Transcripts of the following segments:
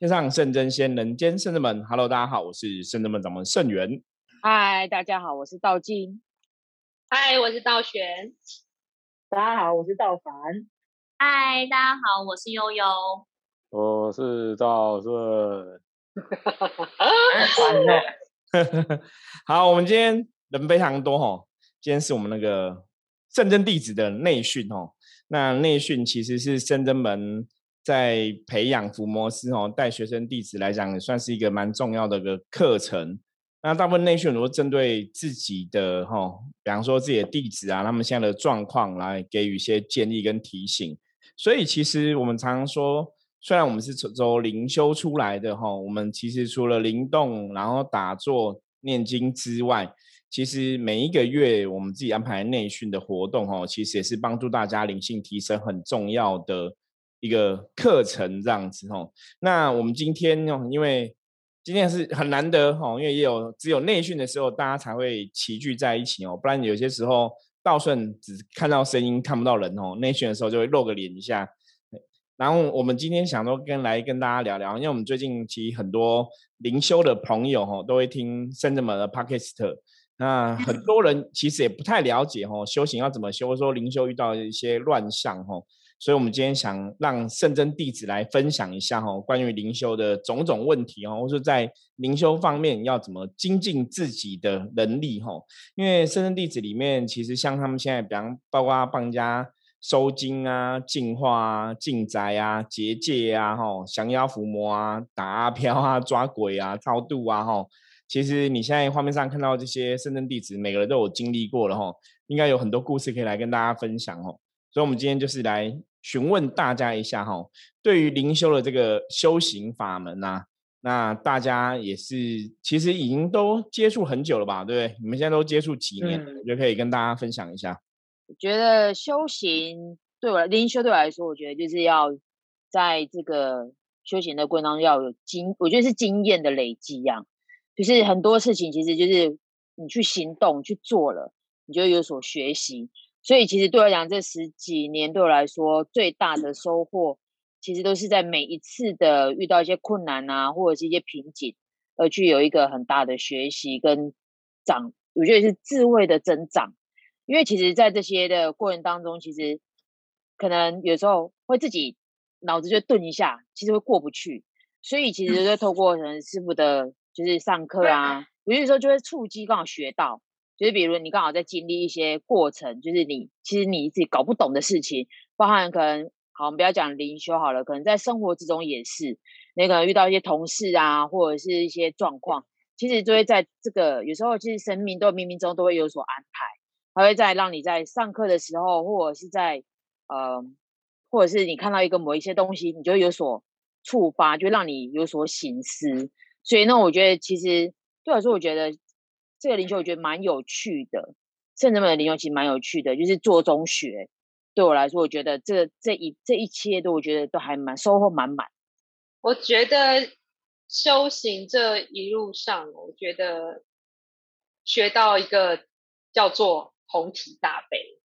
天上圣真仙，人间圣真门。Hello，大家好，我是圣真门掌门圣元。嗨，大家好，我是道静。嗨，我是道玄。大家好，我是道凡。嗨，大家好，我是悠悠。我是道顺。完了。好，我们今天人非常多哈，今天是我们那个圣真弟子的内训哦。那内训其实是圣真门。在培养伏魔师哦，带学生弟子来讲，也算是一个蛮重要的个课程。那大部分内训都针对自己的哈，比方说自己的弟子啊，他们现在的状况来给予一些建议跟提醒。所以其实我们常常说，虽然我们是走灵修出来的哈，我们其实除了灵动、然后打坐、念经之外，其实每一个月我们自己安排内训的活动哦，其实也是帮助大家灵性提升很重要的。一个课程这样子吼，那我们今天哦，因为今天是很难得吼，因为也有只有内训的时候，大家才会齐聚在一起哦，不然有些时候道顺只看到声音看不到人哦，内训的时候就会露个脸一下。然后我们今天想说跟来跟大家聊聊，因为我们最近其实很多灵修的朋友吼，都会听圣者们的 podcast，那很多人其实也不太了解吼，修行要怎么修，或者说灵修遇到一些乱象吼。所以，我们今天想让圣真弟子来分享一下哈，关于灵修的种种问题哦，或者在灵修方面要怎么精进自己的能力哈。因为圣真弟子里面，其实像他们现在，比方包括帮人家收金啊、净化啊、净宅啊、结界啊、哈降妖伏魔啊、打阿飘啊、抓鬼啊、超度啊哈。其实你现在画面上看到这些圣真弟子，每个人都有经历过了哈，应该有很多故事可以来跟大家分享哦。所以，我们今天就是来。询问大家一下哈，对于灵修的这个修行法门呐，那大家也是其实已经都接触很久了吧，对不对？你们现在都接触几年，我觉得可以跟大家分享一下。我觉得修行对我灵修对我来说，我觉得就是要在这个修行的过程当中要有经，我觉得是经验的累积一样，就是很多事情其实就是你去行动去做了，你就有所学习。所以其实对我来讲，这十几年对我来说最大的收获，其实都是在每一次的遇到一些困难啊，或者是一些瓶颈，而去有一个很大的学习跟长，我觉得是智慧的增长。因为其实，在这些的过程当中，其实可能有时候会自己脑子就顿一下，其实会过不去。所以其实就 透过可能师傅的，就是上课啊，有些时候就会触机刚好学到。就是比如你刚好在经历一些过程，就是你其实你自己搞不懂的事情，包含可能好，我们不要讲灵修好了，可能在生活之中也是，你可能遇到一些同事啊，或者是一些状况，其实就会在这个有时候其实生命都冥冥中都会有所安排，它会在让你在上课的时候，或者是在呃，或者是你看到一个某一些东西，你就有所触发，就让你有所醒思。所以呢，我觉得其实对我来说，我觉得。这个灵修我觉得蛮有趣的，圣人们的灵修其实蛮有趣的，就是做中学。对我来说，我觉得这这一这一切都我觉得都还蛮收获满满。我觉得修行这一路上，我觉得学到一个叫做同体大悲。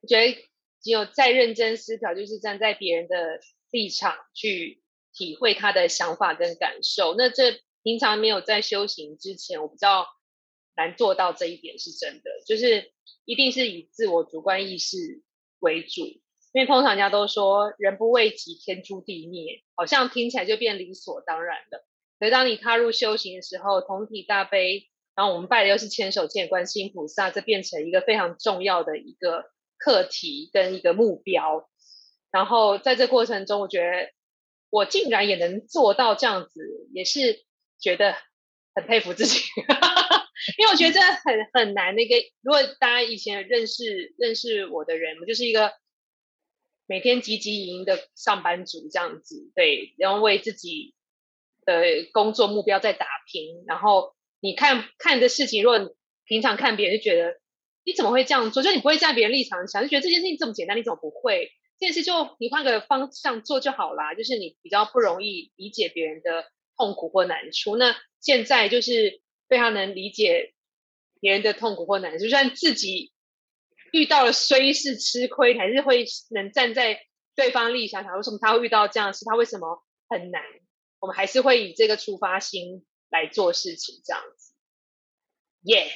我觉得只有再认真思考，就是站在别人的立场去体会他的想法跟感受。那这平常没有在修行之前，我不知道。难做到这一点是真的，就是一定是以自我主观意识为主，因为通常人家都说“人不为己，天诛地灭”，好像听起来就变理所当然了。可是当你踏入修行的时候，同体大悲，然后我们拜的又是千手千眼观世音菩萨，这变成一个非常重要的一个课题跟一个目标。然后在这过程中，我觉得我竟然也能做到这样子，也是觉得很佩服自己。因为我觉得这很很难。那个，如果大家以前认识认识我的人，我就是一个每天汲汲营营的上班族这样子，对，然后为自己的工作目标在打拼。然后你看看的事情，如果平常看别人就觉得你怎么会这样做，就你不会站别人立场想，就觉得这件事情这么简单，你怎么不会？这件事就你换个方向做就好啦，就是你比较不容易理解别人的痛苦或难处。那现在就是。非常能理解别人的痛苦或难，就算自己遇到了虽是吃亏，还是会能站在对方立场想，为什么他会遇到这样的事？他为什么很难？我们还是会以这个出发心来做事情，这样子。耶、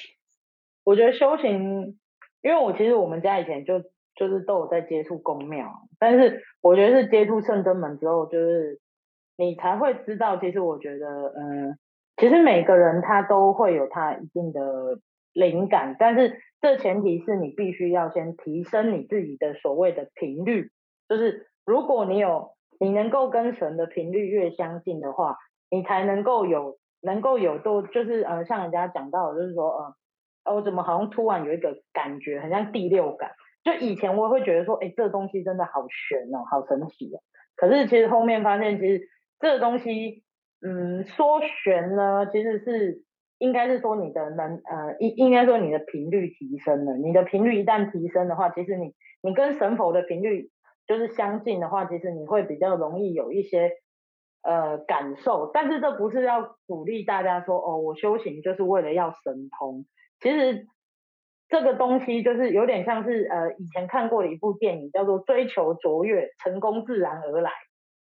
我觉得修行，因为我其实我们家以前就就是都有在接触宫庙，但是我觉得是接触圣真门之后，就是你才会知道，其实我觉得，嗯，其实每个人他都会有他一定的灵感，但是这前提是你必须要先提升你自己的所谓的频率，就是如果你有你能够跟神的频率越相近的话，你才能够有能够有都就是呃像人家讲到，就是说呃。我怎么好像突然有一个感觉，很像第六感。就以前我会觉得说，哎，这东西真的好玄哦，好神奇哦。可是其实后面发现，其实这个东西，嗯，说玄呢，其实是应该是说你的能，呃，应应该说你的频率提升了。你的频率一旦提升的话，其实你你跟神佛的频率就是相近的话，其实你会比较容易有一些呃感受。但是这不是要鼓励大家说，哦，我修行就是为了要神通。其实这个东西就是有点像是呃以前看过的一部电影，叫做《追求卓越，成功自然而来》。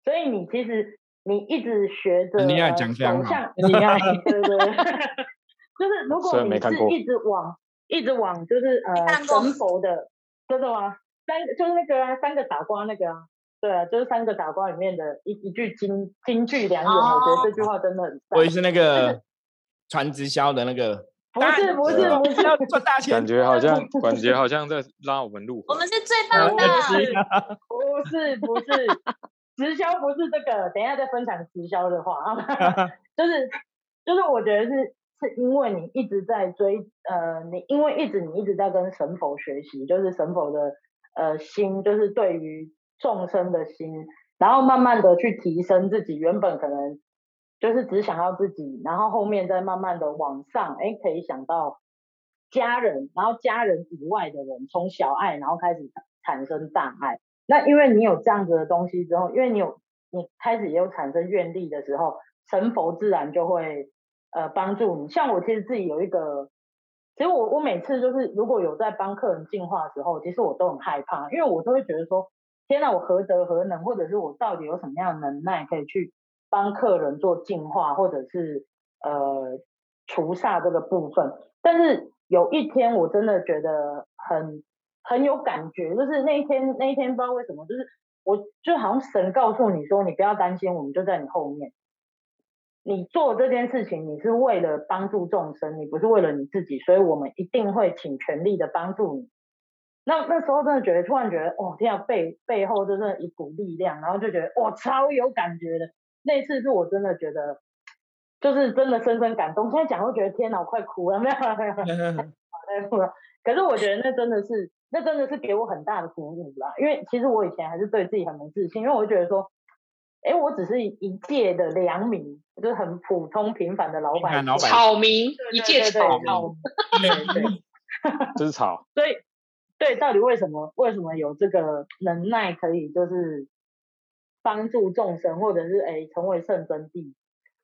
所以你其实你一直学着你要呃讲这样走向你爱，对对对，就是如果你然没看过是一直往一直往就是呃神佛的，真的吗？三个就是那个啊，三个傻瓜那个啊，对啊，就是三个傻瓜里面的一一句金金句良言，我觉得这句话真的很赞我也。是那个传直销的那个，不是不是不是，要赚大钱感，觉好像 感觉好像在拉我们入。我们是最棒的。不是不是，直销不是这个，等一下再分享直销的话啊，就是就是我觉得是是因为你一直在追呃，你因为一直你一直在跟神佛学习，就是神佛的呃心，就是对于众生的心，然后慢慢的去提升自己原本可能就是只想要自己，然后后面再慢慢的往上，哎，可以想到家人，然后家人以外的人，从小爱然后开始产生大爱。那因为你有这样子的东西之后，因为你有你开始也有产生愿力的时候，神佛自然就会呃帮助你。像我其实自己有一个，其实我我每次就是如果有在帮客人净化的时候，其实我都很害怕，因为我都会觉得说，天呐，我何德何能，或者是我到底有什么样的能耐可以去帮客人做净化，或者是呃除煞这个部分。但是有一天我真的觉得很很有感觉，就是那一天那一天不知道为什么，就是我就好像神告诉你说，你不要担心，我们就在你后面。你做这件事情，你是为了帮助众生，你不是为了你自己，所以我们一定会尽全力的帮助你。那那时候真的觉得，突然觉得，哦，天啊，背背后真的一股力量，然后就觉得，哇，超有感觉的。那次是我真的觉得，就是真的深深感动。现在讲都觉得天哪，我快哭了，没有没有没有。可是我觉得那真的是，那真的是给我很大的鼓舞啦。因为其实我以前还是对自己很没自信，因为我就觉得说，哎，我只是一介的良民，就是很普通平凡的老百姓。平凡老百姓草民，一介草对民，对 对。这是草，所以，对，到底为什么为什么有这个能耐可以就是帮助众生，或者是哎成为圣真谛？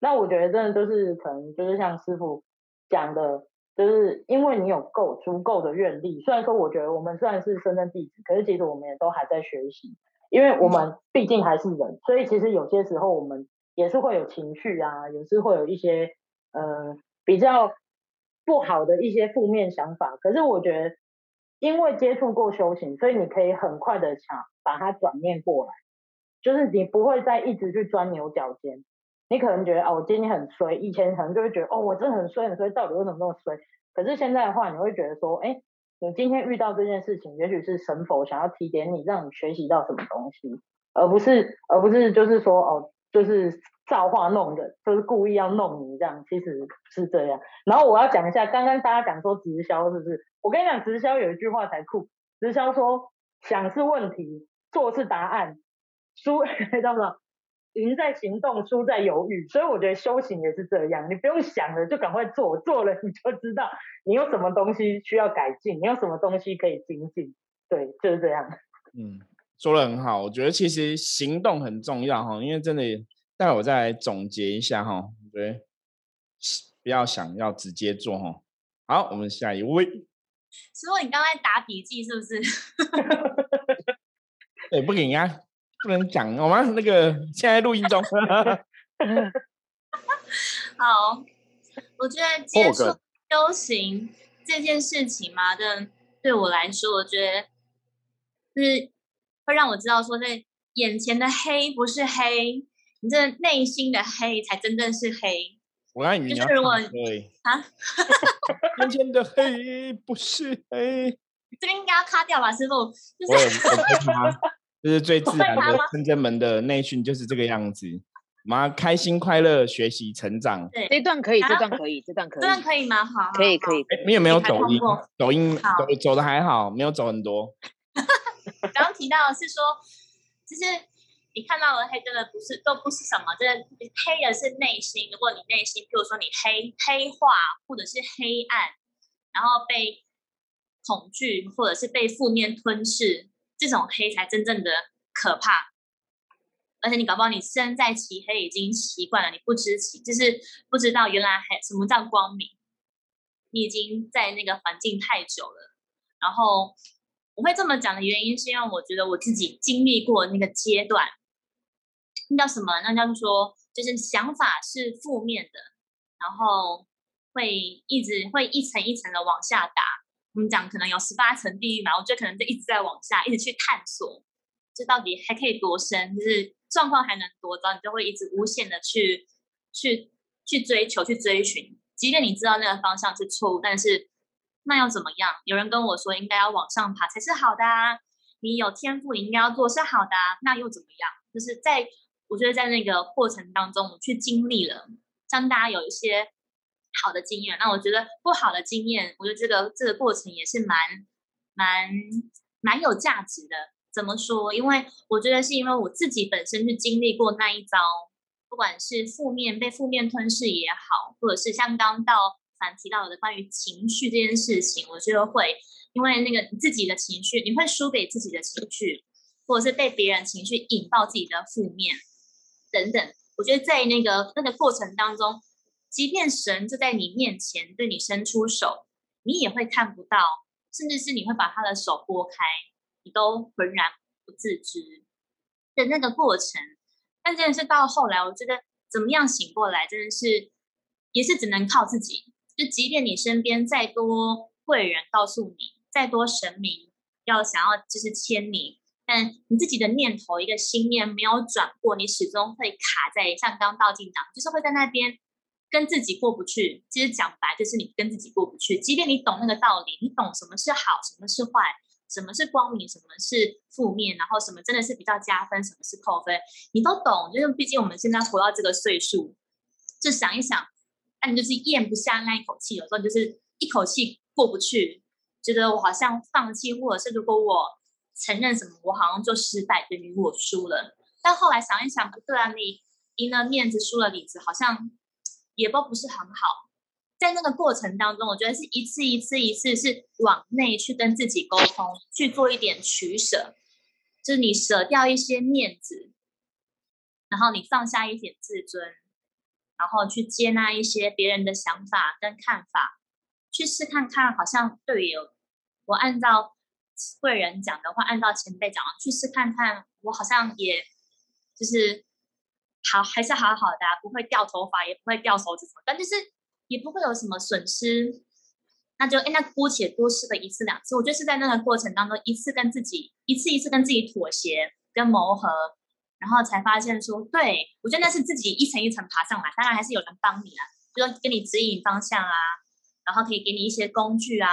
那我觉得真的就是可能就是像师傅讲的，就是因为你有够足够的愿力。虽然说我觉得我们虽然是圣真弟子，可是其实我们也都还在学习，因为我们毕竟还是人，所以其实有些时候我们也是会有情绪啊，也是会有一些呃比较不好的一些负面想法。可是我觉得，因为接触过修行，所以你可以很快的想把它转念过来，就是你不会再一直去钻牛角尖。你可能觉得哦，我今天很衰，以前可能就会觉得哦，我真的很衰很衰，到底为什么那么衰？可是现在的话，你会觉得说，哎，你今天遇到这件事情，也许是神佛想要提点你，让你学习到什么东西，而不是而不是就是说哦，就是造化弄人，就是故意要弄你这样，其实是这样。然后我要讲一下，刚刚大家讲说直销是不是？我跟你讲，直销有一句话才酷，直销说想是问题，做是答案，输 知道不知道？赢在行动，输在犹豫。所以我觉得修行也是这样，你不用想了，就赶快做，做了你就知道你有什么东西需要改进，你有什么东西可以精进。对，就是这样。嗯，说的很好，我觉得其实行动很重要哈，因为真的，待会我再来总结一下哈，我觉得不要想要直接做哈。好，我们下一位，师傅，你刚才打笔记是不是？对，不给人家不能讲，我们那个现在录音中，好，我觉得接触修行这件事情嘛，的对我来说，我觉得就是会让我知道说，在眼前的黑不是黑，你这内心的黑才真正是黑。我刚才以为你就是如果啊，眼前的黑不是黑，这边应该要卡掉吧，师傅？就是？这是最自然的深圳门的内训就是这个样子。我们要开心快乐学习成长。对，这段可以，这啊段可以，这段可以这，段可以吗？好，可以，可以，可以。哎，你有没有抖音？抖音走走的还好，没有走很多。刚刚提到的是说，其实你看到的黑真的不是都不是什么，真的黑的是内心。如果你内心，譬如说你黑黑化或者是黑暗，然后被恐惧或者是被负面吞噬，这种黑才真正的可怕。而且你搞不好你身在其黑已经习惯了，你不知其就是不知道原来还什么叫光明，你已经在那个环境太久了，然后我会这么讲的原因，是因为我觉得我自己经历过那个阶段，那叫什么？那叫做说，就是想法是负面的，然后会一直会一层一层的往下打。我们讲可能有十八层地狱嘛，我觉得可能就一直在往下，一直去探索，这到底还可以多深，就是状况还能多糟，你就会一直无限的去去去追求、去追寻，即便你知道那个方向是错误，但是那又怎么样？有人跟我说应该要往上爬才是好的啊，你有天赋，你应该要做是好的啊，那又怎么样？就是在我觉得在那个过程当中，我去经历了，像大家有一些好的经验。那我觉得不好的经验，我觉得这个这个过程也是蛮蛮蛮有价值的。怎么说？因为我觉得是因为我自己本身是经历过那一遭，不管是负面被负面吞噬也好，或者是像刚到凡提到的关于情绪这件事情，我觉得会因为那个自己的情绪，你会输给自己的情绪，或者是被别人情绪引爆自己的负面等等。我觉得在那个那个过程当中，即便神就在你面前对你伸出手，你也会看不到，甚至是你会把他的手拨开，你都浑然不自知的那个过程。但真的是到后来，我觉得怎么样醒过来，真的是也是只能靠自己。就即便你身边再多贵人告诉你，再多神明要想要就是牵你，但你自己的念头一个心念没有转过，你始终会卡在像刚道静讲，就是会在那边跟自己过不去。其实讲白就是你跟自己过不去。即便你懂那个道理，你懂什么是好，什么是坏，什么是光明，什么是负面，然后什么真的是比较加分，什么是扣分，你都懂。就是毕竟我们现在活到这个岁数，就想一想，那你就是咽不下那一口气，有时候你就是一口气过不去，觉得我好像放弃，或者是如果我承认什么，我好像就失败，等于我输了。但后来想一想，不对啊，你赢了面子，输了里子，好像也都不是很好。在那个过程当中，我觉得是一次一次一次是往内去跟自己沟通，去做一点取舍，就是你舍掉一些面子，然后你放下一点自尊，然后去接纳一些别人的想法跟看法，去试看看，好像对有我按照贵人讲的话，按照前辈讲的去试看看，我好像也就是好，还是好好的、啊，不会掉头发，也不会掉手指头，但就是也不会有什么损失。那就哎，那姑且多试个一次两次，我就是在那个过程当中，一次跟自己，一次一次跟自己妥协跟磨合，然后才发现说，对我觉得那是自己一层一层爬上来，当然还是有人帮你啊，就说给你指引方向啊，然后可以给你一些工具啊，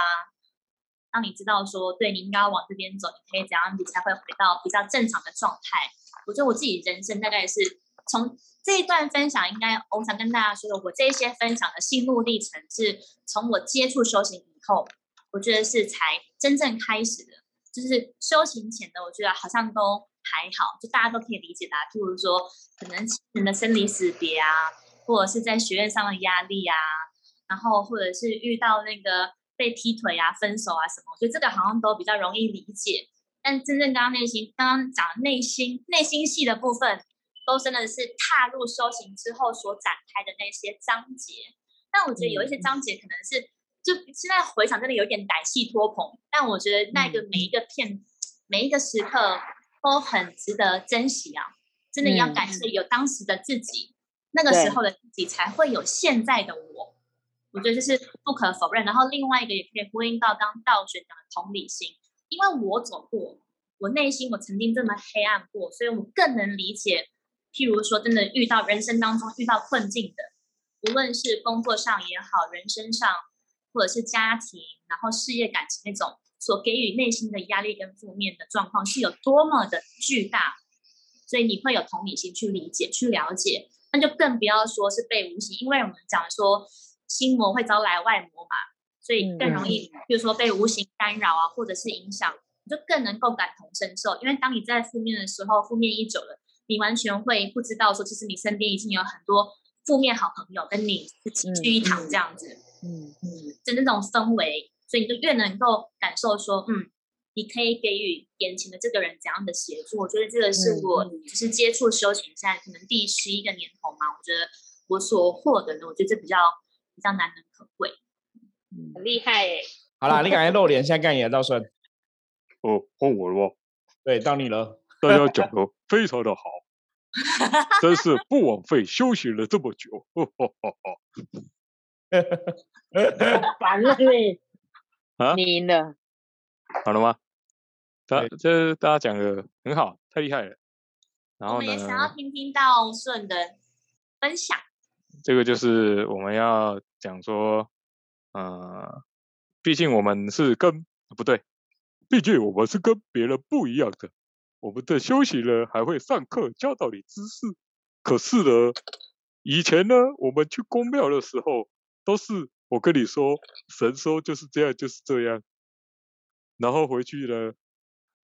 让你知道说，对你应该要往这边走，你可以怎样，你才会回到比较正常的状态。我觉得我自己人生大概是从这一段分享，应该我想跟大家说的，我这一些分享的心路历程，是从我接触修行以后，我觉得是才真正开始的。就是修行前的，我觉得好像都还好，就大家都可以理解的、譬如说，可能亲人的生离死别啊，或者是在学业上的压力啊，然后或者是遇到那个被踢腿啊、分手啊什么，我觉得这个好像都比较容易理解。但真正刚刚内心刚刚讲内心内心戏的部分，都真的是踏入修行之后所展开的那些章节。但我觉得有一些章节可能是，就现在回想真的有点歹戏拖棚，但我觉得那个每一个片、每一个时刻都很值得珍惜啊！真的要感谢有当时的自己，那个时候的自己才会有现在的我。我觉得这是不可否认。然后另外一个也可以呼应到刚道学讲的同理心，因为我走过，我内心我曾经这么黑暗过，所以我更能理解。譬如说，真的遇到人生当中遇到困境的，无论是工作上也好，人生上，或者是家庭，然后事业、感情那种所给予内心的压力跟负面的状况是有多么的巨大，所以你会有同理心去理解、去了解，那就更不要说是被无形，因为我们讲说心魔会招来外魔嘛，所以更容易，比如说被无形干扰啊，或者是影响，你就更能够感同身受，因为当你在负面的时候，负面一久了。你完全会不知道说，其实你身边已经有很多负面好朋友跟你齐聚一堂这样子，嗯嗯，就那种氛围，所以你就越能够感受说，嗯，你可以给予眼前的这个人怎样的协助。我觉得这个是我就是接触修行现在可能第十一个年头嘛，我觉得我所获得的，我觉得这比较比较难能可贵，很厉害哎。好啦，你赶快露脸，现在干你的道顺。哦，换我了吗？对，到你了。大家讲的非常的好，真是不枉费修行了这么久。烦了 你啊，你呢？好了吗？大这大家讲的很好，太厉害了。然后呢？我们也想要听听到顺的分享。这个就是我们要讲说，呃，毕竟我们是跟不对，毕竟我们是跟别人不一样的。我们的休息呢，还会上课教导你知识。可是呢，以前呢，我们去公庙的时候，都是我跟你说，神说就是这样，就是这样。然后回去呢，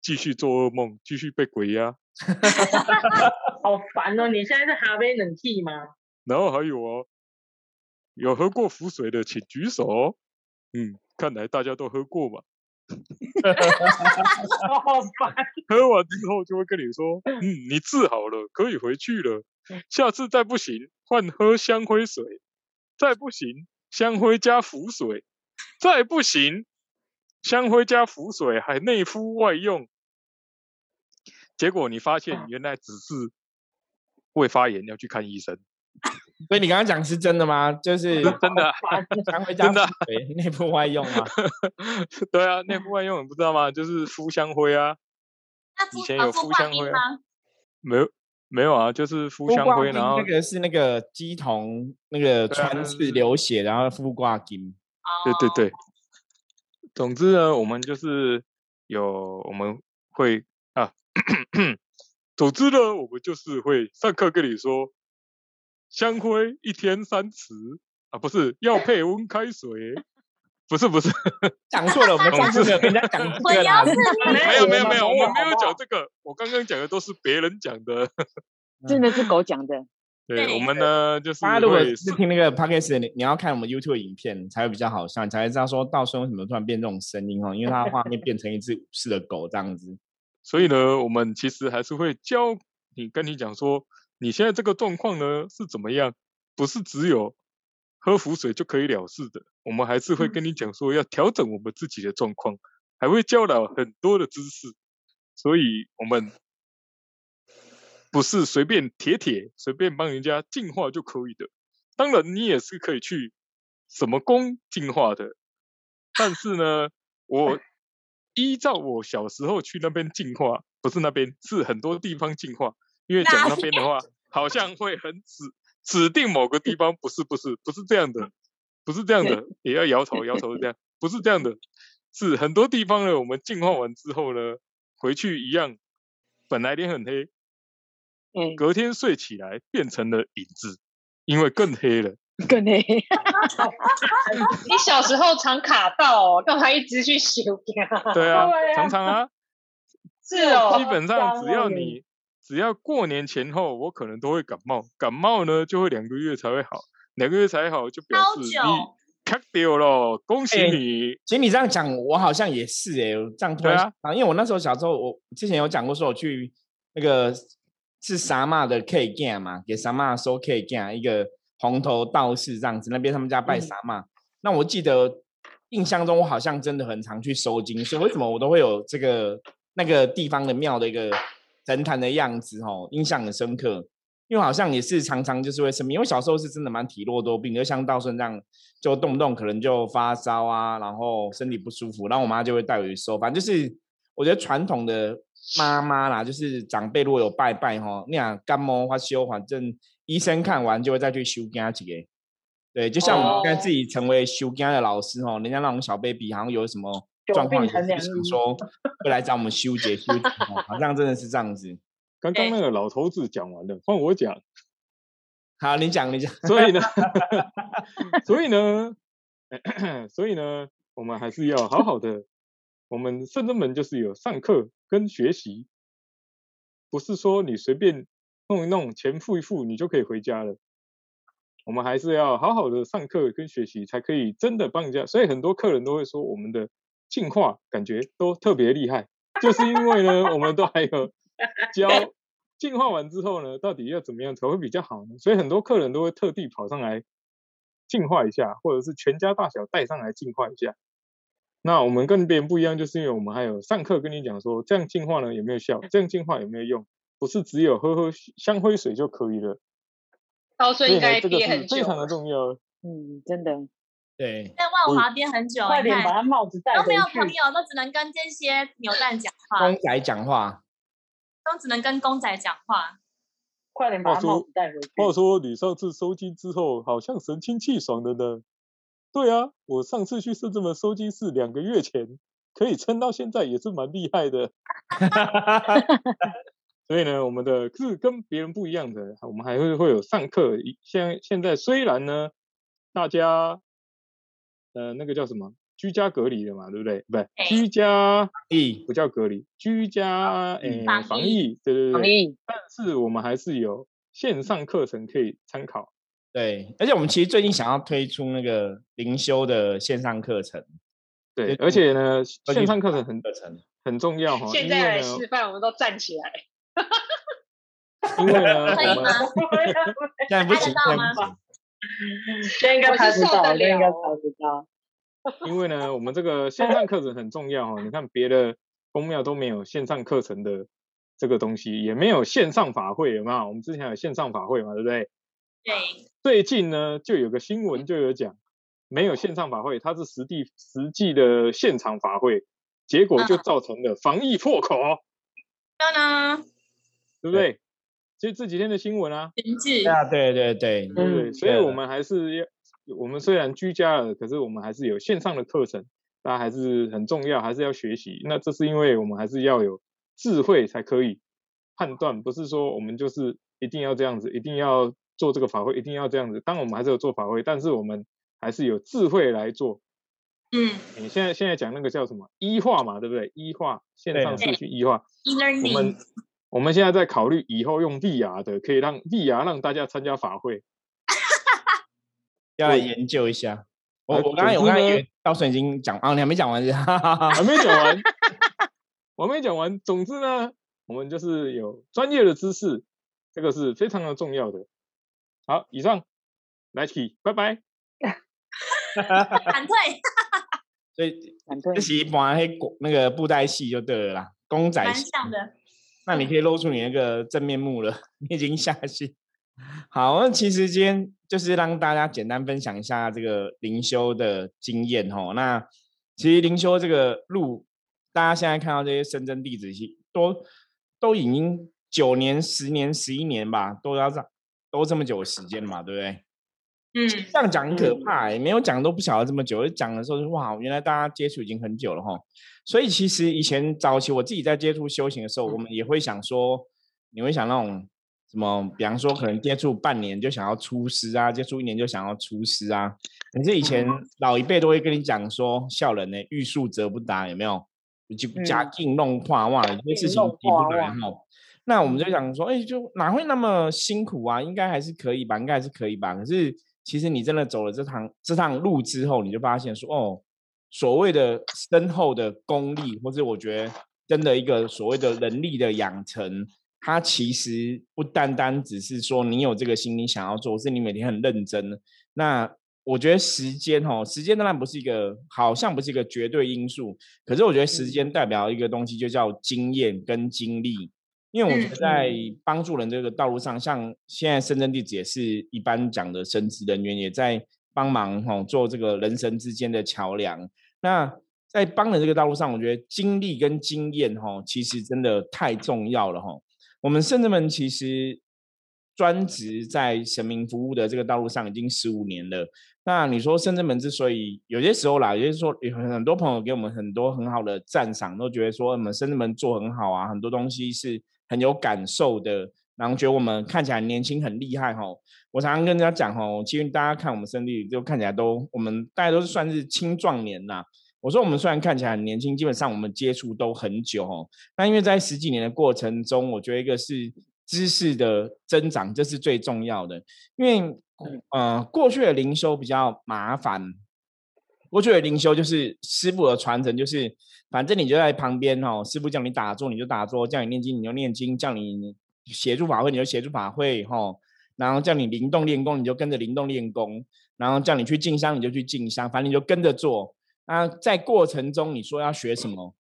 继续做噩梦，继续被鬼压。好烦哦！你现在是哈杯冷气吗？然后还有哦，有喝过符水的请举手。嗯，看来大家都喝过嘛。好烦！喝完之后就会跟你说，嗯，你治好了，可以回去了。下次再不行，换喝香灰水；再不行，香灰加浮水；再不行，香灰加浮水还内敷外用。结果你发现原来只是胃发炎，要去看医生。所以你刚刚讲是真的吗？就是 真的，常 回家真的对内部外用吗？对啊，内部外用你不知道吗？就是敷香灰啊。以前有敷香灰吗？没有，没有啊，就是敷香灰，然后那个是那个鸡童那个穿刺流血，然后敷挂金。对对对。总之呢，我们就是有我们会啊，总之呢，我们就是会上课跟你说。香灰一天三匙啊，不是要配温开水，不是不是，讲错了，我们上次没有跟人家讲这个啦。没有没有没有，我们没有讲这个，我刚刚讲的都是别人讲的，真的是狗讲的。对，我们呢就是，大家如果是听那个 podcast，你你要看我们 YouTube 影片才会比较好笑，你才会知道说到时候为什么突然变这种声音哦，因为它画面变成一只武士的狗这样子。所以呢，我们其实还是会教你，跟你讲说。你现在这个状况呢是怎么样？不是只有喝符水就可以了事的，我们还是会跟你讲说要调整我们自己的状况，还会教导很多的知识，所以我们不是随便铁铁随便帮人家净化就可以的。当然，你也是可以去什么宫净化的，但是呢，我依照我小时候去那边净化，不是那边是很多地方净化。因为讲那边的话，好像会很指指定某个地方，不是不是不是这样的，不是这样的，也要摇头摇头这样，不是这样的，是很多地方呢。我们进化完之后呢，回去一样，本来天很黑，嗯，隔天睡起来变成了影子，因为更黑了，更黑。你小时候常卡到，哦，干嘛一直去修呀？对啊，常常啊，是哦，基本上只要你。只要过年前后，我可能都会感冒。感冒呢，就会两个月才会好，两个月才好，就表示你卡掉了。恭喜你！其实你这样讲，我好像也是哎，这样对啊。因为我那时候小时候，我之前有讲过，说我去那个是啥嘛的 K g a 嘛，给啥嘛收 K g a，一个红头道士这样子，那边他们家拜啥嘛。那我记得印象中，我好像真的很常去收金，所以为什么我都会有这个那个地方的庙的一个。神坛的样子哦，印象很深刻。因为好像也是常常就是会生病，因为小时候是真的蛮体弱多病，就像道顺这样，就动不动可能就发烧啊，然后身体不舒服，然后我妈就会带我去收，反正就是我觉得传统的妈妈啦，就是长辈如果有拜拜哈，那样感冒发烧，反正医生看完就会再去修家几个。对，就像我们现在自己成为修家的老师哦，人家那种小 baby 好像有什么状况，也是想说会来找我们修解修解，好像真的是这样子。刚刚那个老头子讲完了，换我讲。好，你讲，你讲。所以呢，所以呢，所以呢，我们还是要好好的。我们圣真门就是有上课跟学习，不是说你随便弄一弄，钱付一付，你就可以回家了。我们还是要好好的上课跟学习，才可以真的帮人家。所以很多客人都会说，我们的进化感觉都特别厉害，就是因为呢，我们都还有。教进化完之后呢，到底要怎么样才会比较好呢？所以很多客人都会特地跑上来进化一下，或者是全家大小带上来进化一下。那我们跟别人不一样，就是因为我们还有上课跟你讲说，这样进化呢有没有效？这样进化有没有用？不是只有喝喝香灰水就可以了。哦，所以应该憋很久。非常的重要。嗯，真的。对。在万华憋很久，快点把他帽子戴都没有朋友，都只能跟这些牛蛋讲话。公仔讲话。都只能跟公仔讲话。快点把帽子带回去。话说你上次收金之后，好像神清气爽的呢。对啊，我上次去深圳门收金是两个月前，可以撑到现在也是蛮厉害的。所以呢，我们的是跟别人不一样的，我们还会会有上课。现现在虽然呢，大家呃那个叫什么？居家隔离的嘛，对不对？不对，居家疫不叫隔离，居家诶防疫，对对对，防疫。但是我们还是有线上课程可以参考。对，而且我们其实最近想要推出那个灵修的线上课程。对，而且呢，线上课程很很重要哈。现在来示范，我们都站起来。因为呢，可以吗？现在不行，看得到吗？现在应该拍不到，现在应该拍不到。因为呢，我们这个线上课程很重要哦。你看别的公庙都没有线上课程的这个东西，也没有线上法会，有没有？我们之前有线上法会嘛，对不对？对。最近呢，就有个新闻就有讲，没有线上法会，它是实地实际的现场法会，结果就造成了防疫破口。当然。对不对？就这几天的新闻啊。对啊，对对对，对对？所以我们还是要。我们虽然居家了，可是我们还是有线上的课程，大家还是很重要，还是要学习。那这是因为我们还是要有智慧才可以判断，不是说我们就是一定要这样子，一定要做这个法会，一定要这样子。当然我们还是有做法会，但是我们还是有智慧来做。嗯，你现在现在讲那个叫什么医化嘛，对不对？医化线上视讯医化，我们我们现在在考虑以后用 VR 的，可以让 VR 让大家参加法会。要来研究一下。我我刚才我刚才以为道顺已经讲啊，你还没讲完是？还没讲完，我还没讲完。总之呢，我们就是有专业的知识，这个是非常的重要的。好，以上来起，拜拜。反退。所以这是一般黑那个布袋戏就对了啦，公仔戏。的。那你可以露出你那个真面目了，你已经下去。好，那其实今天就是让大家简单分享一下这个灵修的经验哦。那其实灵修这个路，大家现在看到这些深圳弟子，都都已经九年、十年、十一年吧，都要这都这么久时间嘛，对不对？嗯，这样讲很可怕，没有讲都不晓得这么久。讲的时候，哇，原来大家接触已经很久了哈。所以其实以前早期我自己在接触修行的时候，我们也会想说，你会想那种。什么？比方说，可能接触半年就想要出师啊，接触一年就想要出师啊。可是以前老一辈都会跟你讲说，笑人呢，欲速则不达，有没有？就加劲弄化哇，有些事情急不来哈。那我们就想说，哎，就哪会那么辛苦啊？应该还是可以吧，应该还是可以吧。可是其实你真的走了这趟这趟路之后，你就发现说，哦，所谓的深厚的功力，或者我觉得真的一个所谓的能力的养成。它其实不单单只是说你有这个心，你想要做，是你每天很认真。那我觉得时间哦，时间当然不是一个，好像不是一个绝对因素。可是我觉得时间代表一个东西，就叫经验跟经历。因为我觉得嗯在帮助人这个道路上，像现在深圳弟子也是一般讲的神职人员，也在帮忙哈、做这个人神之间的桥梁。那在帮人这个道路上，我觉得经历跟经验哈、其实真的太重要了哈、我们圣人们其实专职在神明服务的这个道路上已经十五年了。那你说圣人们之所以有些时候啦，有些时候有很多朋友给我们很多很好的赞赏，都觉得说我们圣人们做很好啊，很多东西是很有感受的，然后觉得我们看起来年轻很厉害哈。我常常跟人家讲哦，其实大家看我们圣地就看起来都我们大家都是算是青壮年呐、我说我们虽然看起来很年轻，基本上我们接触都很久哦。那因为在十几年的过程中，我觉得一个是知识的增长，这是最重要的。因为呃，过去的灵修比较麻烦，过去的灵修就是师傅的传承，就是反正你就在旁边哦，师傅叫你打坐你就打坐，叫你念经你就念经，叫你协助法会你就协助法会哈、哦，然后叫你灵动练功你就跟着灵动练功，然后叫你去进香你就去进香，反正你就跟着做。那在过程中你说要学什么？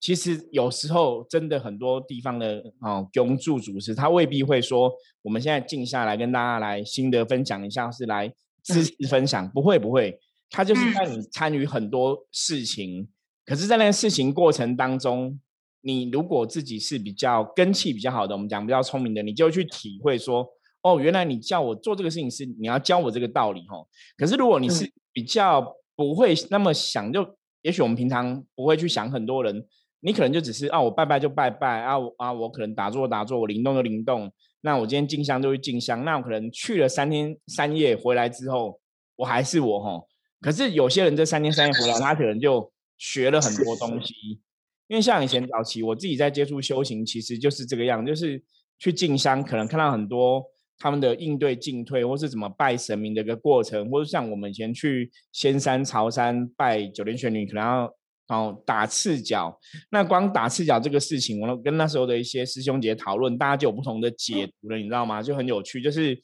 其实有时候真的很多地方的哦，供助主持他未必会说，我们现在静下来跟大家来心得分享一下，是来知识分享，不会不会，他就是让你参与很多事情。可是，在那个事情过程当中，你如果自己是比较根气比较好的，我们讲比较聪明的，你就去体会说，哦，原来你叫我做这个事情是你要教我这个道理哦。可是如果你是比较不会那么想，就也许我们平常不会去想很多人。你可能就只是啊，我拜拜就拜拜啊，我啊，我可能打坐打坐，我灵动就灵动。那我今天进香就去进香。那我可能去了三天三夜回来之后，我还是我哈。可是有些人这三天三夜回来，他可能就学了很多东西。因为像以前早期我自己在接触修行，其实就是这个样，就是去进香，可能看到很多他们的应对进退，或是怎么拜神明的一个过程，或者像我们以前去仙山朝山拜九莲玄女，可能要。哦，打赤脚，那光打赤脚这个事情，我跟那时候的一些师兄姐讨论，大家就有不同的解读了，你知道吗？就很有趣，就是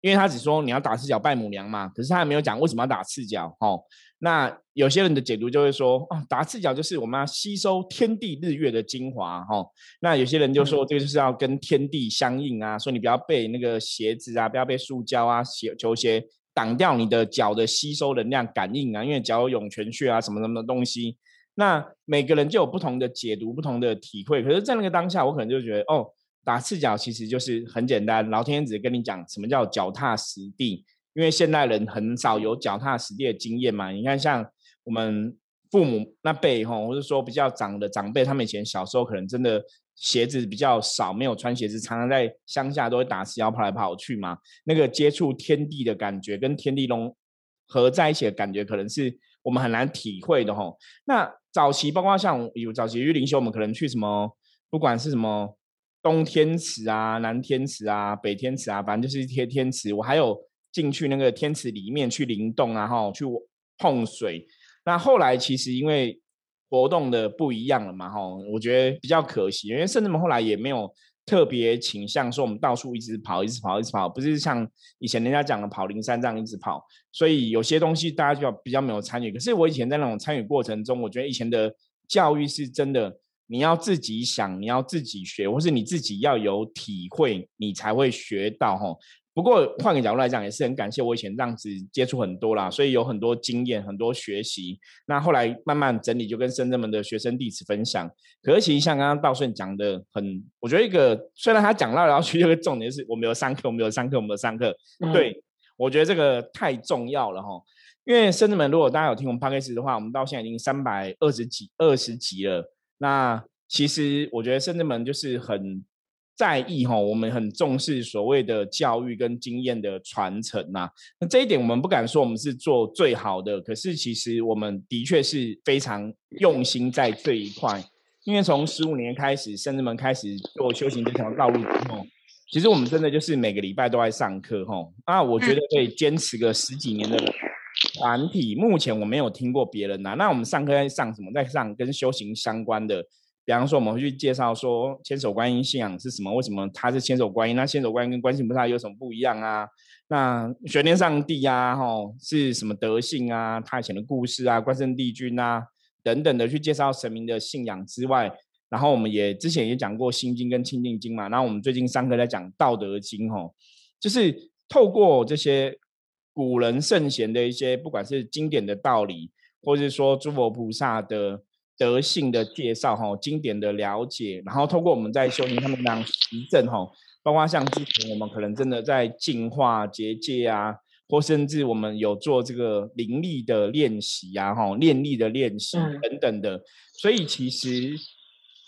因为他只说你要打赤脚拜母娘嘛，可是他还没有讲为什么要打赤脚。哦，那有些人的解读就会说，哦，打赤脚就是我们要吸收天地日月的精华。哦，那有些人就说这个就是要跟天地相应啊，说你不要被那个鞋子啊，不要被塑胶啊、鞋球鞋挡掉你的脚的吸收能量感应啊，因为脚有涌泉穴啊，什么什么的东西。那每个人就有不同的解读、不同的体会。可是，在那个当下，我可能就觉得，哦，打赤脚其实就是很简单，老天爷只跟你讲什么叫脚踏实地。因为现代人很少有脚踏实地的经验嘛。你看，像我们父母那辈哈，或者说比较长的长辈，他们以前小时候可能真的鞋子比较少，没有穿鞋子，常常在乡下都会打赤脚跑来跑去嘛。那个接触天地的感觉，跟天地融合在一起的感觉，可能是我们很难体会的吼。那早期包括像有早期去灵修，我们可能去什么，不管是什么东天池啊、南天池啊、北天池啊，反正就是一些天池。我还有进去那个天池里面去灵动啊，哈，去碰水。那后来其实因为活动的不一样了嘛，哈，我觉得比较可惜，因为甚至们后来也没有特别倾向说我们到处一直跑、一直跑、一直跑，不是像以前人家讲的跑灵山这样一直跑。所以有些东西大家就比较没有参与。可是我以前在那种参与过程中，我觉得以前的教育是真的，你要自己想，你要自己学，或是你自己要有体会，你才会学到哈。不过换个角度来讲，也是很感谢我以前这样子接触很多啦，所以有很多经验，很多学习。那后来慢慢整理，就跟深圳们的学生弟子分享。可是其实像刚刚道顺讲的，很我觉得一个虽然他讲到，然后其实有个重点是我们有上课，我们有上课，我们有上课。对，我觉得这个太重要了哈。因为深圳们，如果大家有听我们 p a c k a g e 的话，我们到现在已经三百二十几、二十集了。那其实我觉得深圳们就是很。在意哈，我们很重视所谓的教育跟经验的传承呐。那这一点我们不敢说我们是做最好的，可是其实我们的确是非常用心在这一块。因为从十五年开始，甚至们开始做修行这条道路之后，其实我们真的就是每个礼拜都在上课哈。那，我觉得可以坚持个十几年的团体，目前我没有听过别人呐。那我们上课在上什么？在上跟修行相关的。比方说，我们会去介绍说千手观音信仰是什么？为什么它是千手观音？那千手观音跟观世菩萨有什么不一样啊？那玄天上帝啊，吼是什么德性啊？他以前的故事啊，关圣帝君啊等等的，去介绍神明的信仰之外，然后我们也之前也讲过《心经》跟《清净经》嘛，然后我们最近上课在讲《道德经》吼，就是透过这些古人圣贤的一些，不管是经典的道理，或者是说诸佛菩萨的德性的介绍哈，经典的了解，然后透过我们在修行上面这样实证哈，包括像之前我们可能真的在净化结界啊。或甚至我们有做这个灵力的练习啊，哈，念力的练习等等的，所以其实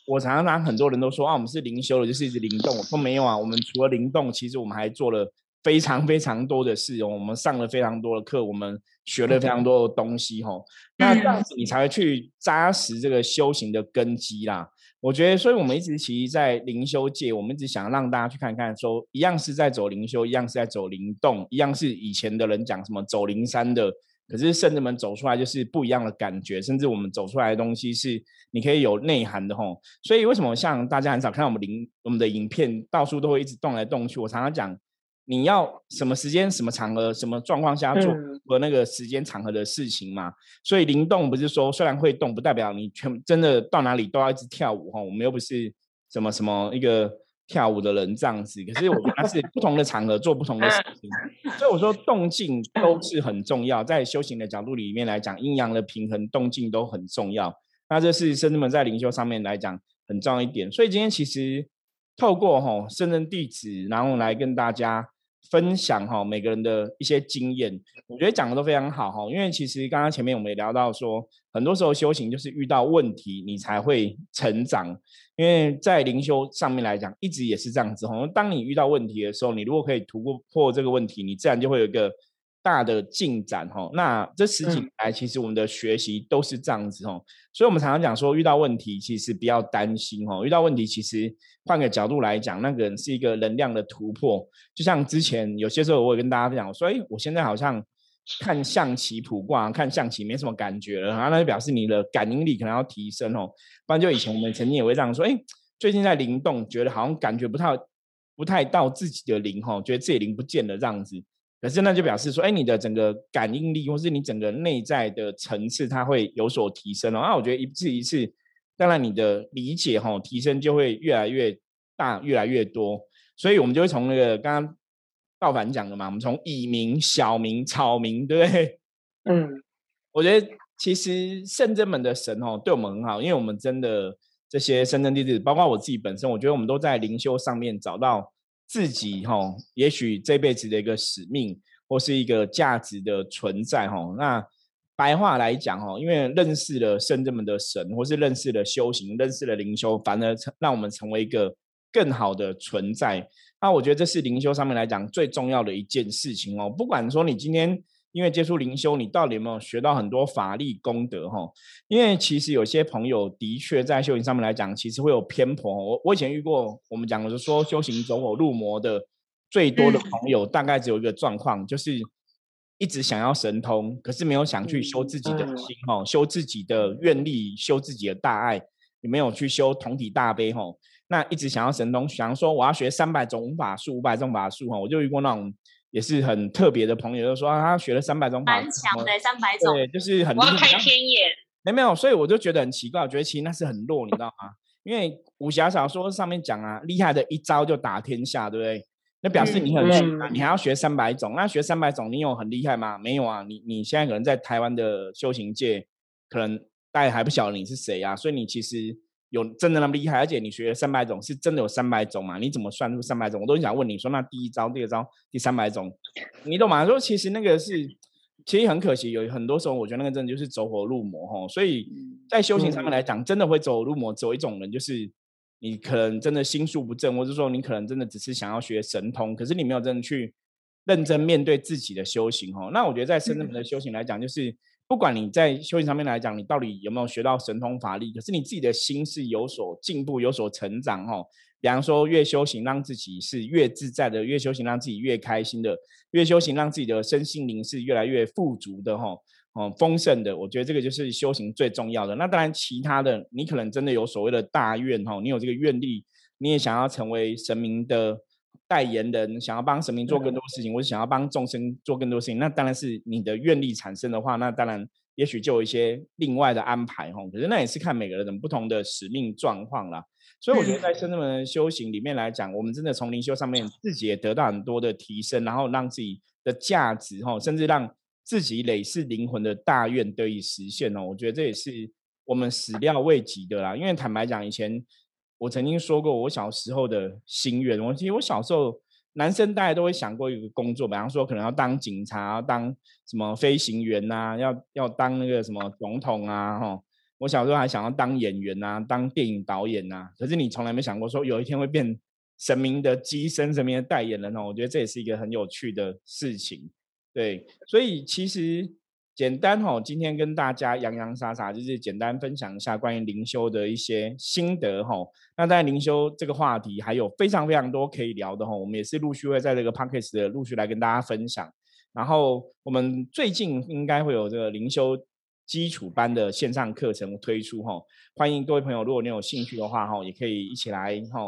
我常常很多人都说啊，我们是灵修的，就是一直灵动。我说没有啊，我们除了灵动，其实我们还做了非常非常多的事哦，我们上了非常多的课，我们学了非常多的东西，哈。那这样子你才会去扎实这个修行的根基啦。我觉得，所以我们一直其实，在灵修界，我们一直想让大家去看看，说一样是在走灵修，一样是在走灵动，一样是以前的人讲什么走灵山的，可是圣人们走出来就是不一样的感觉，甚至我们走出来的东西是你可以有内涵的吼。所以为什么像大家很少看到我们灵我们的影片，到处都会一直动来动去？我常常讲。你要什么时间、什么场合、什么状况下做和那个时间场合的事情嘛？所以灵动不是说虽然会动，不代表你全真的到哪里都要一直跳舞哈。我们又不是什么什么一个跳舞的人这样子。可是我们还是不同的场合做不同的事情。所以我说动静都是很重要，在修行的角度里面来讲，阴阳的平衡、动静都很重要。那这是甚至们在灵修上面来讲很重要一点。所以今天其实透过哈圣人弟子，然后来跟大家。分享哈每个人的一些经验，我觉得讲的都非常好哈。因为其实刚刚前面我们也聊到说，很多时候修行就是遇到问题你才会成长。因为在灵修上面来讲，一直也是这样子哈。当你遇到问题的时候，你如果可以突破这个问题，你自然就会有一个。大的进展哈，那这十几年来，其实我们的学习都是这样子哦，所以我们常常讲说，遇到问题其实不要担心哦，遇到问题其实换个角度来讲，那个是一个能量的突破。就像之前有些时候，我也跟大家分享，说，哎，我现在好像看象棋卜卦，看象棋没什么感觉了，然后那就表示你的感应力可能要提升哦。不然就以前我们曾经也会这样说，哎，最近在灵动，觉得好像感觉不太不太到自己的灵哈，觉得自己灵不见了这样子。可是那就表示说，哎，你的整个感应力，或是你整个内在的层次，它会有所提升哦。那我觉得一次一次，当然你的理解哈提升就会越来越大，越来越多。所以我们就会从那个刚刚道凡讲的嘛，我们从以名、小名、草名，对不对？嗯，我觉得其实圣真门的神哦，对我们很好，因为我们真的这些圣真弟子，包括我自己本身，我觉得我们都在灵修上面找到。自己哈，也许这辈子的一个使命或是一个价值的存在哈。那白话来讲哈，因为认识了圣人们的神，或是认识了修行，认识了灵修，反而成让我们成为一个更好的存在。那我觉得这是灵修上面来讲最重要的一件事情哦。不管说你今天。因为接触灵修，你到底有没有学到很多法力功德哈？因为其实有些朋友的确在修行上面来讲，其实会有偏颇。我我以前遇过，我们讲的是说修行走火入魔的最多的朋友，大概只有一个状况，就是一直想要神通，可是没有想去修自己的心哈，修自己的愿力，修自己的大爱，也没有去修同体大悲哈。那一直想要神通，想说我要学三百种法术，五百种法术哈，我就遇过那种。也是很特别的朋友，就说他学了三百种法，蛮强的三百种，对，就是很。我要开天眼。没没有，所以我就觉得很奇怪，我觉得其实那是很弱，你知道吗？因为武侠小说上面讲啊，厉害的一招就打天下，对不对？那表示你很强啊，你还要学三百种，那学三百种，你有很厉害吗？没有啊，你你现在可能在台湾的修行界，可能大家还不晓得你是谁啊，所以你其实。有真的那么厉害？而且你学三百种，是真的有三百种吗？你怎么算出三百种？我都想问你说，那第一招、第二招、第三百种，你懂吗？说其实那个是，其实很可惜，有很多时候我觉得那个真的就是走火入魔哈。所以在修行上面来讲，真的会走火入魔，走一种人就是你可能真的心术不正，或者说你可能真的只是想要学神通，可是你没有真的去认真面对自己的修行哈。那我觉得在深圳的修行来讲，就是。不管你在修行上面来讲，你到底有没有学到神通法力，可是你自己的心是有所进步、有所成长哈。比方说，越修行让自己是越自在的，越修行让自己越开心的，越修行让自己的身心灵是越来越富足的哈，哦，丰盛的。我觉得这个就是修行最重要的。那当然，其他的你可能真的有所谓的大愿哈，你有这个愿力，你也想要成为神明的。代言人想要帮神明做更多事情，或是想要帮众生做更多事情，那当然是你的愿力产生的话，那当然也许就有一些另外的安排哈。可是那也是看每个人不同的使命状况啦。所以我觉得在圣真门修行里面来讲，我们真的从灵修上面自己也得到很多的提升，然后让自己的价值哈，甚至让自己累世灵魂的大愿得以实现哦。我觉得这也是我们始料未及的啦。因为坦白讲，以前我曾经说过我小时候的心愿，我其实我小时候男生大家都会想过一个工作，比方说可能要当警察，要当什么飞行员呐，要要当那个什么总统啊，哈。我小时候还想要当演员呐，当电影导演呐，可是你从来没想过说有一天会变神明的机身、神明的代言人哦。我觉得这也是一个很有趣的事情，对。所以其实简单哈，今天跟大家洋洋洒洒，就是简单分享一下关于灵修的一些心得哈。那在灵修这个话题还有非常非常多可以聊的哈，我们也是陆续会在这个 p o c k e t 的陆续来跟大家分享。然后我们最近应该会有这个灵修。基础班的线上课程推出哈，欢迎各位朋友，如果你有兴趣的话哈，也可以一起来哈，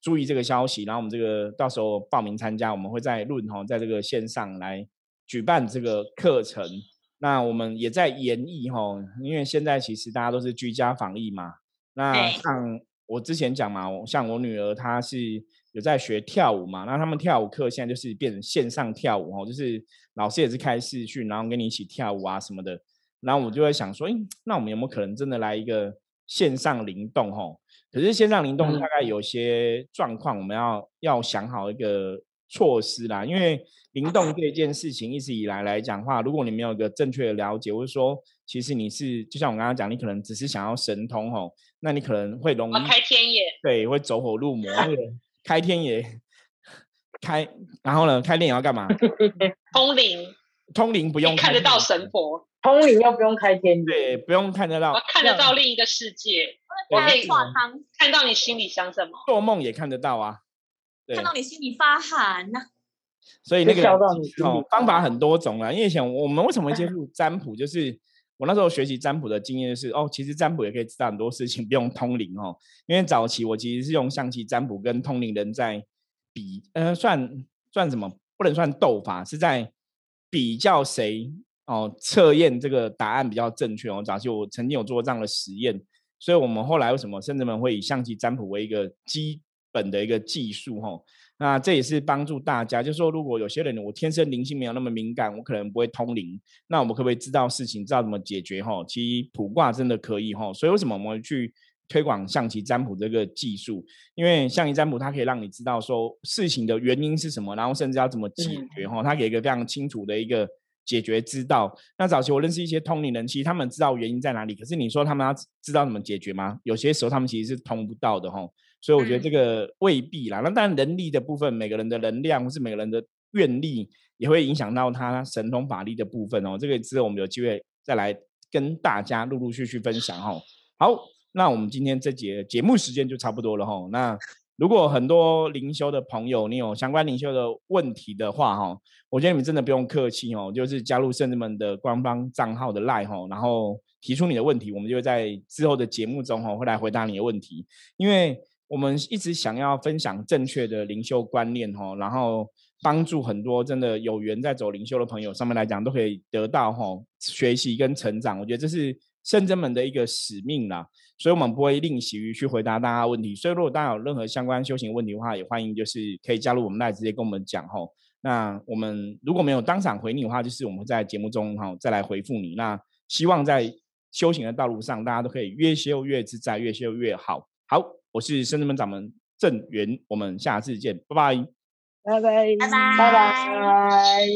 注意这个消息。然后我们这个到时候报名参加，我们会在论哈，在这个线上来举办这个课程。那我们也在研议哈，因为现在其实大家都是居家防疫嘛。那像我之前讲嘛，像我女儿她是有在学跳舞嘛，那他们跳舞课现在就是变成线上跳舞哦，就是老师也是开视讯，然后跟你一起跳舞啊什么的。然后我就会想说，哎，那我们有没有可能真的来一个线上灵动？吼，可是线上灵动大概有些状况，我们要要想好一个措施啦。因为灵动这件事情一直以来来讲话，如果你没有一个正确的了解，或者说其实你是就像我刚刚讲，你可能只是想要神通，哦，那你可能会容易开天眼，对，会走火入魔。开天眼，开，然后呢，开天眼要干嘛？通灵，通灵不用看得到神佛。通灵又不用开天眼，对，不用看得到，看得到另一个世界，我可以看到你心里想什么，做梦也看得到啊，看到你心里发寒呐。所以那个哦，方法很多种啦。因为以前我们为什么接触 占卜，就是我那时候学习占卜的经验是，哦，其实占卜也可以知道很多事情，不用通灵哦。因为早期我其实是用象棋占卜跟通灵人在比，呃，算算什么？不能算斗法，是在比较谁。哦，测验这个答案比较正确哦。早期我曾经有做这样的实验，所以我们后来为什么甚至们会以象棋占卜为一个基本的一个技术哈？那这也是帮助大家，就是说如果有些人我天生灵性没有那么敏感，我可能不会通灵，那我们可不可以知道事情，知道怎么解决哈？其实卜卦真的可以哈。所以为什么我们去推广象棋占卜这个技术？因为象棋占卜它可以让你知道说事情的原因是什么，然后甚至要怎么解决哈？它给一个非常清楚的一个。解决之道。那早期我认识一些通灵人，其实他们知道原因在哪里，可是你说他们要知道怎么解决吗？有些时候他们其实是通不到的哈。所以我觉得这个未必啦。那当然能力的部分，每个人的能量或是每个人的愿力，也会影响到他神通法力的部分哦。这个之后我们有机会再来跟大家陆陆续续分享哦。好，那我们今天这节节目时间就差不多了哈。那。如果很多灵修的朋友，你有相关灵修的问题的话，哈，我觉得你们真的不用客气哦，就是加入圣子们的官方账号的 line 哈，然后提出你的问题，我们就会在之后的节目中哈会来回答你的问题。因为我们一直想要分享正确的灵修观念哈，然后帮助很多真的有缘在走灵修的朋友，上面来讲都可以得到哈学习跟成长。我觉得这是圣真们的一个使命啦。所以，我们不会吝惜于去回答大家问题。所以，如果大家有任何相关修行问题的话，也欢迎就是可以加入我们来直接跟我们讲吼。那我们如果没有当场回你的话，就是我们在节目中哈再来回复你。那希望在修行的道路上，大家都可以越修越自在，越修越好。好，我是深圳门掌门郑源，我们下次见，拜拜，拜拜，拜拜，拜拜。